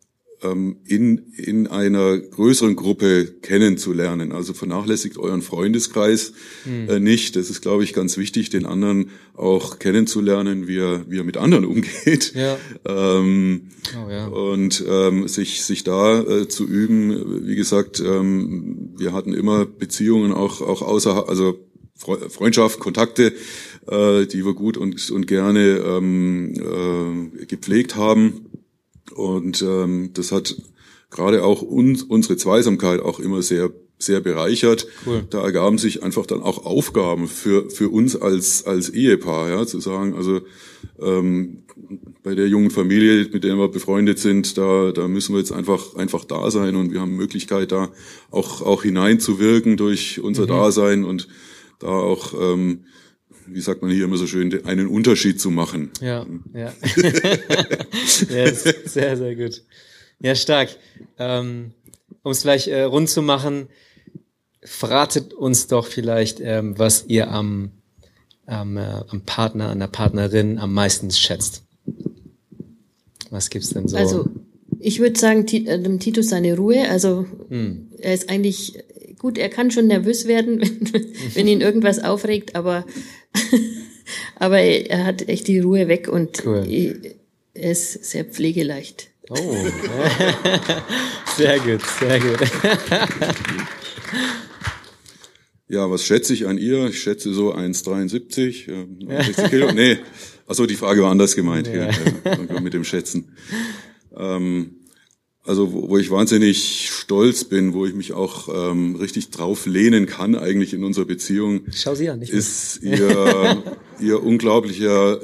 ähm, in, in einer größeren Gruppe kennenzulernen. Also vernachlässigt euren Freundeskreis mhm. äh, nicht. Das ist, glaube ich, ganz wichtig, den anderen auch kennenzulernen, wie er, wie er mit anderen umgeht. Ja. Ähm, oh, ja. Und ähm, sich, sich da äh, zu üben. Wie gesagt, ähm, wir hatten immer Beziehungen auch, auch außerhalb, also Freundschaft, Kontakte, äh, die wir gut und, und gerne ähm, äh, gepflegt haben. Und ähm, das hat gerade auch uns, unsere Zweisamkeit auch immer sehr sehr bereichert. Cool. Da ergaben sich einfach dann auch Aufgaben für für uns als als Ehepaar, ja, zu sagen, also ähm, bei der jungen Familie, mit der wir befreundet sind, da da müssen wir jetzt einfach einfach da sein und wir haben Möglichkeit da auch auch hineinzuwirken durch unser mhm. Dasein und da auch ähm, wie sagt man hier immer so schön, einen Unterschied zu machen. Ja, ja. ja sehr, sehr gut. Ja, stark. Ähm, um es vielleicht äh, rund zu machen, verratet uns doch vielleicht, ähm, was ihr am, am, äh, am Partner, an der Partnerin am meisten schätzt. Was gibt's denn so? Also, ich würde sagen, äh, dem Titus seine Ruhe. Also, hm. er ist eigentlich gut, er kann schon nervös werden, wenn, wenn ihn irgendwas aufregt, aber, aber er hat echt die Ruhe weg und cool. er ist sehr pflegeleicht. Oh, sehr gut, sehr gut. Ja, was schätze ich an ihr? Ich schätze so 1,73, äh, Kilo. Nee, achso, die Frage war anders gemeint, ja. Ja, mit dem Schätzen. Ähm, also wo, wo ich wahnsinnig stolz bin, wo ich mich auch ähm, richtig drauf lehnen kann, eigentlich in unserer Beziehung, Schau sie an, nicht ist ihr, ihr unglaublicher,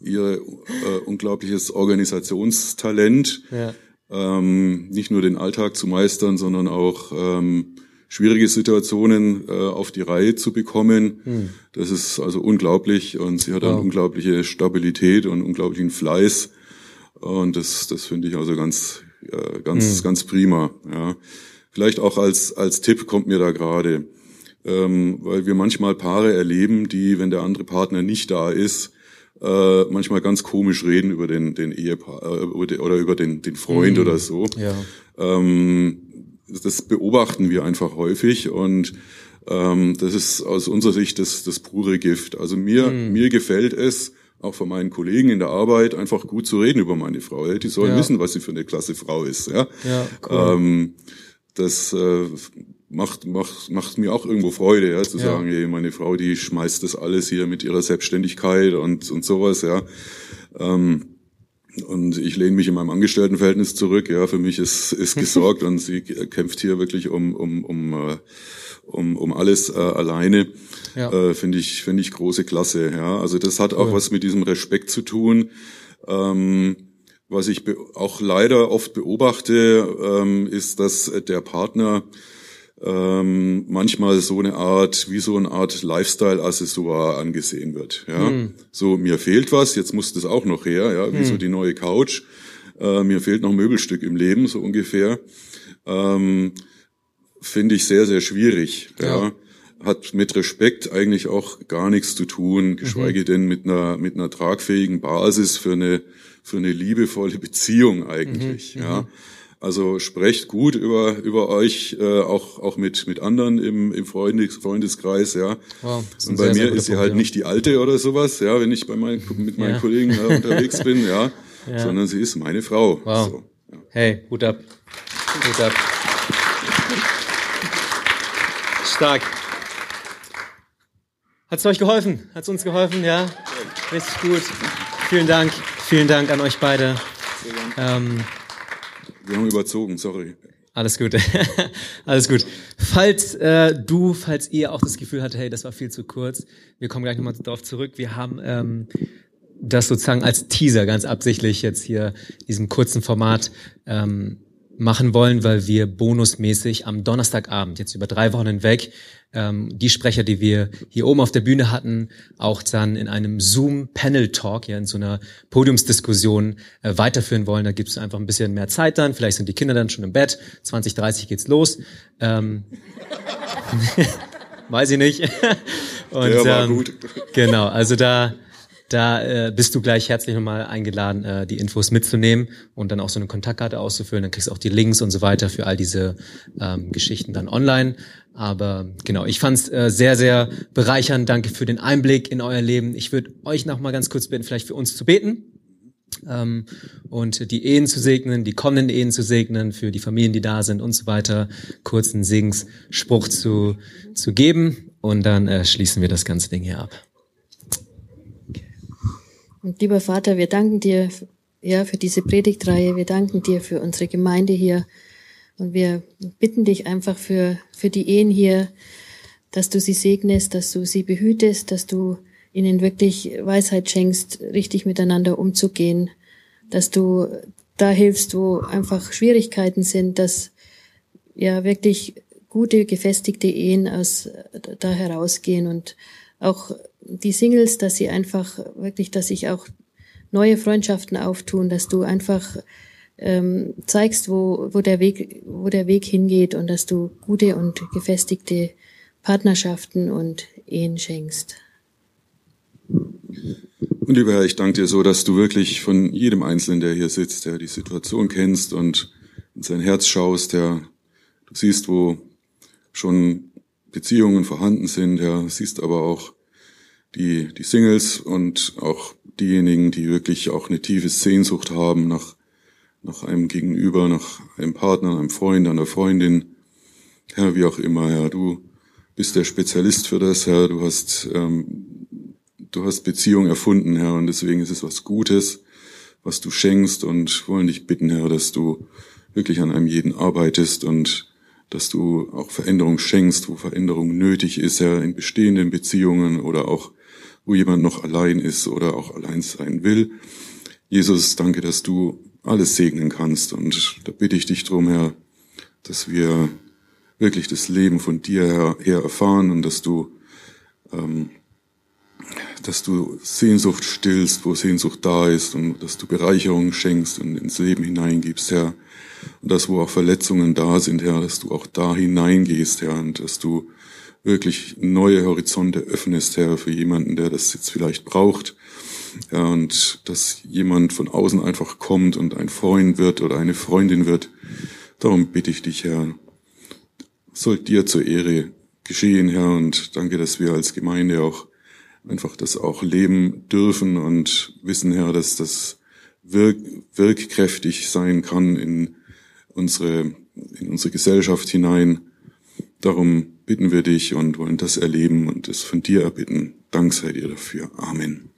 ihr äh, unglaubliches Organisationstalent, ja. ähm, nicht nur den Alltag zu meistern, sondern auch ähm, schwierige Situationen äh, auf die Reihe zu bekommen. Hm. Das ist also unglaublich und sie hat wow. eine unglaubliche Stabilität und unglaublichen Fleiß. Und das, das finde ich also ganz, äh, ganz, mhm. ganz prima. Ja. Vielleicht auch als, als Tipp kommt mir da gerade, ähm, weil wir manchmal Paare erleben, die, wenn der andere Partner nicht da ist, äh, manchmal ganz komisch reden über den, den Ehepaar äh, oder über den, den Freund mhm. oder so. Ja. Ähm, das beobachten wir einfach häufig und ähm, das ist aus unserer Sicht das, das pure Gift. Also mir, mhm. mir gefällt es, auch von meinen Kollegen in der Arbeit, einfach gut zu reden über meine Frau. Die sollen ja. wissen, was sie für eine klasse Frau ist. Ja, ja cool. Ähm, das äh, macht, macht, macht mir auch irgendwo Freude, ja, zu ja. sagen, hey, meine Frau, die schmeißt das alles hier mit ihrer Selbstständigkeit und, und sowas, ja. Ähm, und ich lehne mich in meinem Angestelltenverhältnis zurück. Ja, für mich ist, ist gesorgt und sie kämpft hier wirklich um, um, um, äh, um, um alles äh, alleine. Ja. Äh, finde ich, finde ich große Klasse. Ja, also das hat auch was mit diesem Respekt zu tun. Ähm, was ich auch leider oft beobachte, ähm, ist, dass der Partner ähm, manchmal so eine Art, wie so eine Art Lifestyle-Accessoire angesehen wird. Ja, hm. so mir fehlt was, jetzt muss das auch noch her. Ja, wie hm. so die neue Couch. Äh, mir fehlt noch ein Möbelstück im Leben, so ungefähr. Ähm, Finde ich sehr, sehr schwierig. Ja. ja. Hat mit Respekt eigentlich auch gar nichts zu tun, geschweige mhm. denn mit einer, mit einer tragfähigen Basis für eine, für eine liebevolle Beziehung eigentlich. Mhm. Ja. Mhm. Also sprecht gut über über euch, äh, auch auch mit mit anderen im im Freundes, Freundeskreis, ja. Wow, und bei sehr, mir sehr ist sie halt nicht die alte oder sowas, ja, wenn ich bei meinen mit meinen ja. Kollegen äh, unterwegs bin, ja, ja, sondern sie ist meine Frau. Wow. So. Hey, Hut ab, Hut ab. Stark. Hat's euch geholfen? Hat's uns geholfen? Ja, richtig gut. Vielen Dank, vielen Dank an euch beide. Ähm, wir haben überzogen, sorry. Alles gut. Alles gut. Falls äh, du, falls ihr auch das Gefühl hattet, hey, das war viel zu kurz, wir kommen gleich nochmal darauf zurück. Wir haben ähm, das sozusagen als Teaser ganz absichtlich jetzt hier diesem kurzen Format ähm, machen wollen, weil wir bonusmäßig am Donnerstagabend, jetzt über drei Wochen hinweg, ähm, die Sprecher, die wir hier oben auf der Bühne hatten, auch dann in einem Zoom-Panel-Talk, ja, in so einer Podiumsdiskussion äh, weiterführen wollen. Da gibt es einfach ein bisschen mehr Zeit dann. Vielleicht sind die Kinder dann schon im Bett. 20, 30 geht's los. Ähm, weiß ich nicht. Und, Der war ähm, gut. Genau, also da Da äh, bist du gleich herzlich nochmal eingeladen, äh, die Infos mitzunehmen und dann auch so eine Kontaktkarte auszufüllen. Dann kriegst du auch die Links und so weiter für all diese ähm, Geschichten dann online. Aber genau, ich fand es äh, sehr, sehr bereichernd. Danke für den Einblick in euer Leben. Ich würde euch noch mal ganz kurz bitten, vielleicht für uns zu beten ähm, und die Ehen zu segnen, die kommenden Ehen zu segnen, für die Familien, die da sind und so weiter, kurzen Segensspruch zu, zu geben und dann äh, schließen wir das ganze Ding hier ab. Und lieber Vater, wir danken dir ja, für diese Predigtreihe, wir danken dir für unsere Gemeinde hier. Und wir bitten dich einfach für, für die Ehen hier, dass du sie segnest, dass du sie behütest, dass du ihnen wirklich Weisheit schenkst, richtig miteinander umzugehen, dass du da hilfst, wo einfach Schwierigkeiten sind, dass ja wirklich gute, gefestigte Ehen aus da herausgehen und auch die Singles, dass sie einfach wirklich, dass sich auch neue Freundschaften auftun, dass du einfach ähm, zeigst, wo, wo der Weg, wo der Weg hingeht und dass du gute und gefestigte Partnerschaften und Ehen schenkst. Und lieber Herr, ich danke dir so, dass du wirklich von jedem Einzelnen, der hier sitzt, der die Situation kennst und in sein Herz schaust, der du siehst, wo schon Beziehungen vorhanden sind, Herr, siehst aber auch die, die Singles und auch diejenigen, die wirklich auch eine tiefe Sehnsucht haben nach, nach einem Gegenüber, nach einem Partner, einem Freund, einer Freundin. Herr, wie auch immer, Herr, du bist der Spezialist für das, Herr. Du hast ähm, du hast Beziehung erfunden, Herr, und deswegen ist es was Gutes, was du schenkst und wollen dich bitten, Herr, dass du wirklich an einem jeden arbeitest und dass du auch Veränderung schenkst, wo Veränderung nötig ist, Herr, in bestehenden Beziehungen oder auch wo jemand noch allein ist oder auch allein sein will. Jesus, danke, dass du alles segnen kannst und da bitte ich dich drum, Herr, dass wir wirklich das Leben von dir her, her erfahren und dass du ähm, dass du Sehnsucht stillst, wo Sehnsucht da ist und dass du Bereicherung schenkst und ins Leben hineingibst, Herr. Und dass, wo auch Verletzungen da sind, Herr, dass du auch da hineingehst, Herr, und dass du wirklich neue Horizonte öffnest, Herr, für jemanden, der das jetzt vielleicht braucht. Und dass jemand von außen einfach kommt und ein Freund wird oder eine Freundin wird. Darum bitte ich dich, Herr, soll dir zur Ehre geschehen, Herr, und danke, dass wir als Gemeinde auch einfach das auch leben dürfen und wissen, Herr, dass das wirk wirkkräftig sein kann in unsere, in unsere Gesellschaft hinein. Darum bitten wir dich und wollen das erleben und es von dir erbitten. Dank sei dir dafür. Amen.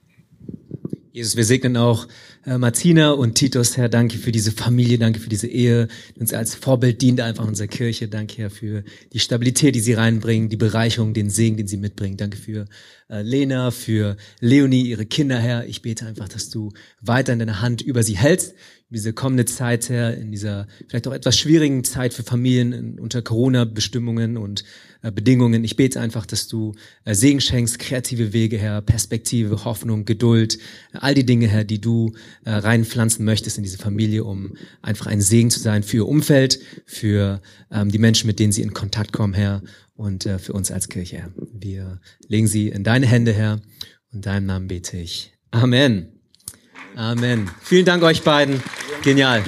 Jesus, wir segnen auch äh, Martina und Titus, Herr, danke für diese Familie, danke für diese Ehe, die uns als Vorbild dient einfach unserer Kirche. Danke, Herr, für die Stabilität, die sie reinbringen, die Bereicherung, den Segen, den sie mitbringen. Danke für äh, Lena, für Leonie, ihre Kinder, Herr. Ich bete einfach, dass du weiter in deiner Hand über sie hältst, diese kommende Zeit, Herr, in dieser vielleicht auch etwas schwierigen Zeit für Familien unter Corona-Bestimmungen und äh, Bedingungen. Ich bete einfach, dass du äh, Segen schenkst, kreative Wege, Herr, Perspektive, Hoffnung, Geduld, äh, all die Dinge, Herr, die du äh, reinpflanzen möchtest in diese Familie, um einfach ein Segen zu sein für ihr Umfeld, für ähm, die Menschen, mit denen sie in Kontakt kommen, Herr, und äh, für uns als Kirche, Herr. Wir legen sie in deine Hände, Herr, und in deinem Namen bete ich. Amen. Amen. Vielen Dank euch beiden. Genial.